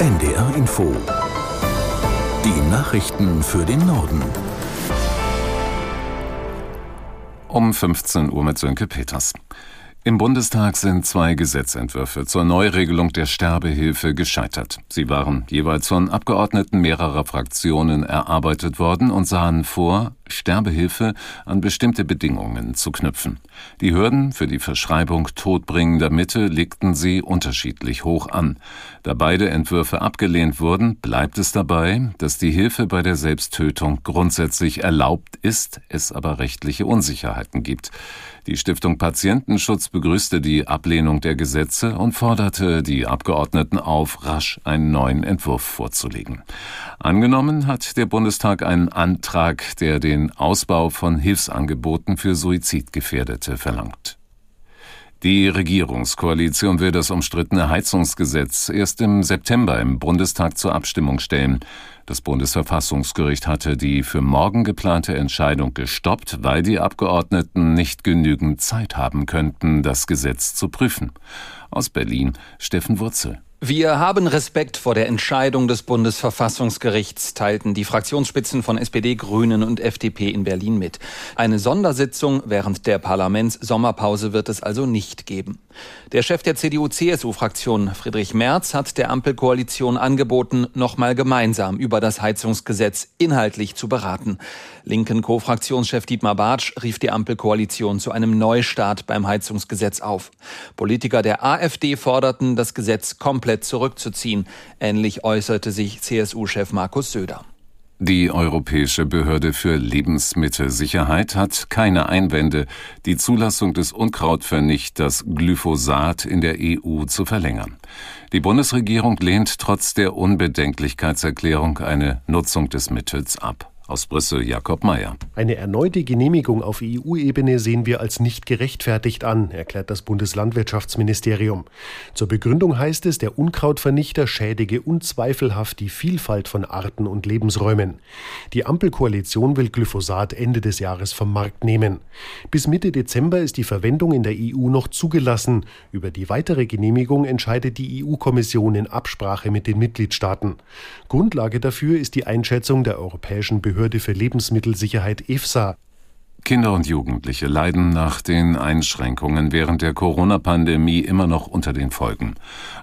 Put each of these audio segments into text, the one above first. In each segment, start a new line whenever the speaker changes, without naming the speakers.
NDR Info. Die Nachrichten für den Norden.
Um 15 Uhr mit Sönke Peters. Im Bundestag sind zwei Gesetzentwürfe zur Neuregelung der Sterbehilfe gescheitert. Sie waren jeweils von Abgeordneten mehrerer Fraktionen erarbeitet worden und sahen vor, Sterbehilfe an bestimmte Bedingungen zu knüpfen. Die Hürden für die Verschreibung todbringender Mittel legten sie unterschiedlich hoch an. Da beide Entwürfe abgelehnt wurden, bleibt es dabei, dass die Hilfe bei der Selbsttötung grundsätzlich erlaubt ist, es aber rechtliche Unsicherheiten gibt. Die Stiftung Patientenschutz begrüßte die Ablehnung der Gesetze und forderte die Abgeordneten auf, rasch einen neuen Entwurf vorzulegen. Angenommen hat der Bundestag einen Antrag, der den Ausbau von Hilfsangeboten für Suizidgefährdete verlangt. Die Regierungskoalition will das umstrittene Heizungsgesetz erst im September im Bundestag zur Abstimmung stellen. Das Bundesverfassungsgericht hatte die für morgen geplante Entscheidung gestoppt, weil die Abgeordneten nicht genügend Zeit haben könnten, das Gesetz zu prüfen. Aus Berlin Steffen Wurzel.
Wir haben Respekt vor der Entscheidung des Bundesverfassungsgerichts, teilten die Fraktionsspitzen von SPD, Grünen und FDP in Berlin mit. Eine Sondersitzung während der Parlamentssommerpause wird es also nicht geben. Der Chef der CDU-CSU-Fraktion, Friedrich Merz, hat der Ampelkoalition angeboten, nochmal gemeinsam über das Heizungsgesetz inhaltlich zu beraten. Linken Co-Fraktionschef Dietmar Bartsch rief die Ampelkoalition zu einem Neustart beim Heizungsgesetz auf. Politiker der AfD forderten, das Gesetz komplett zurückzuziehen. Ähnlich äußerte sich CSU-Chef Markus Söder.
Die Europäische Behörde für Lebensmittelsicherheit hat keine Einwände, die Zulassung des Unkrautvernichters Glyphosat in der EU zu verlängern. Die Bundesregierung lehnt trotz der Unbedenklichkeitserklärung eine Nutzung des Mittels ab. Aus Brüssel Jakob Mayer.
Eine erneute Genehmigung auf EU-Ebene sehen wir als nicht gerechtfertigt an, erklärt das Bundeslandwirtschaftsministerium. Zur Begründung heißt es, der Unkrautvernichter schädige unzweifelhaft die Vielfalt von Arten und Lebensräumen. Die Ampelkoalition will Glyphosat Ende des Jahres vom Markt nehmen. Bis Mitte Dezember ist die Verwendung in der EU noch zugelassen. Über die weitere Genehmigung entscheidet die EU-Kommission in Absprache mit den Mitgliedstaaten. Grundlage dafür ist die Einschätzung der Europäischen Behörde Behörde für Lebensmittelsicherheit EFSA.
Kinder und Jugendliche leiden nach den Einschränkungen während der Corona-Pandemie immer noch unter den Folgen.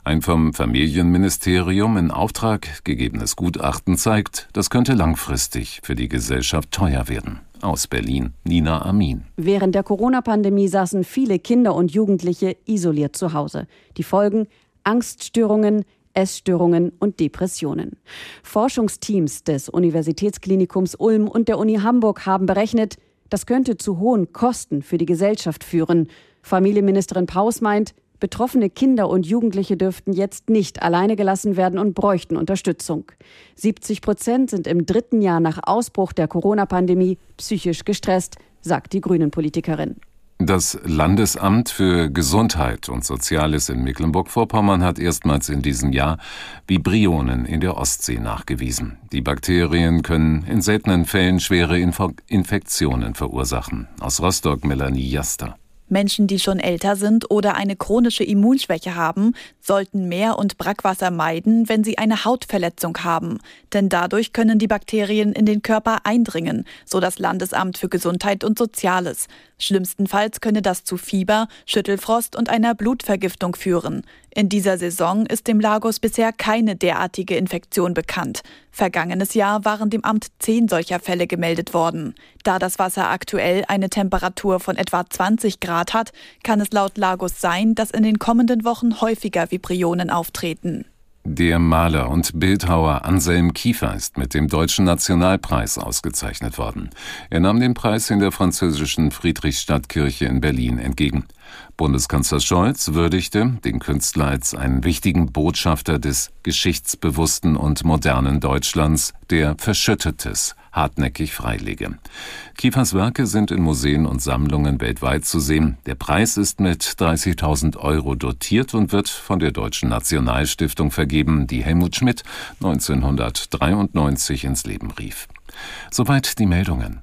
Ein vom Familienministerium in Auftrag gegebenes Gutachten zeigt, das könnte langfristig für die Gesellschaft teuer werden. Aus Berlin, Nina Amin.
Während der Corona-Pandemie saßen viele Kinder und Jugendliche isoliert zu Hause. Die Folgen Angststörungen, Essstörungen und Depressionen. Forschungsteams des Universitätsklinikums Ulm und der Uni Hamburg haben berechnet, das könnte zu hohen Kosten für die Gesellschaft führen. Familienministerin Paus meint, betroffene Kinder und Jugendliche dürften jetzt nicht alleine gelassen werden und bräuchten Unterstützung. 70 Prozent sind im dritten Jahr nach Ausbruch der Corona-Pandemie psychisch gestresst, sagt die Grünen-Politikerin.
Das Landesamt für Gesundheit und Soziales in Mecklenburg-Vorpommern hat erstmals in diesem Jahr Vibrionen in der Ostsee nachgewiesen. Die Bakterien können in seltenen Fällen schwere Infektionen verursachen. Aus Rostock Melanie Jaster.
Menschen, die schon älter sind oder eine chronische Immunschwäche haben, sollten Meer- und Brackwasser meiden, wenn sie eine Hautverletzung haben. Denn dadurch können die Bakterien in den Körper eindringen, so das Landesamt für Gesundheit und Soziales. Schlimmstenfalls könne das zu Fieber, Schüttelfrost und einer Blutvergiftung führen. In dieser Saison ist dem Lagos bisher keine derartige Infektion bekannt. Vergangenes Jahr waren dem Amt zehn solcher Fälle gemeldet worden. Da das Wasser aktuell eine Temperatur von etwa 20 Grad hat, kann es laut Lagos sein, dass in den kommenden Wochen häufiger Vibrionen auftreten.
Der Maler und Bildhauer Anselm Kiefer ist mit dem Deutschen Nationalpreis ausgezeichnet worden. Er nahm den Preis in der französischen Friedrichstadtkirche in Berlin entgegen. Bundeskanzler Scholz würdigte den Künstler als einen wichtigen Botschafter des geschichtsbewussten und modernen Deutschlands, der Verschüttetes hartnäckig freilege. Kiefers Werke sind in Museen und Sammlungen weltweit zu sehen. Der Preis ist mit 30.000 Euro dotiert und wird von der Deutschen Nationalstiftung vergeben, die Helmut Schmidt 1993 ins Leben rief. Soweit die Meldungen.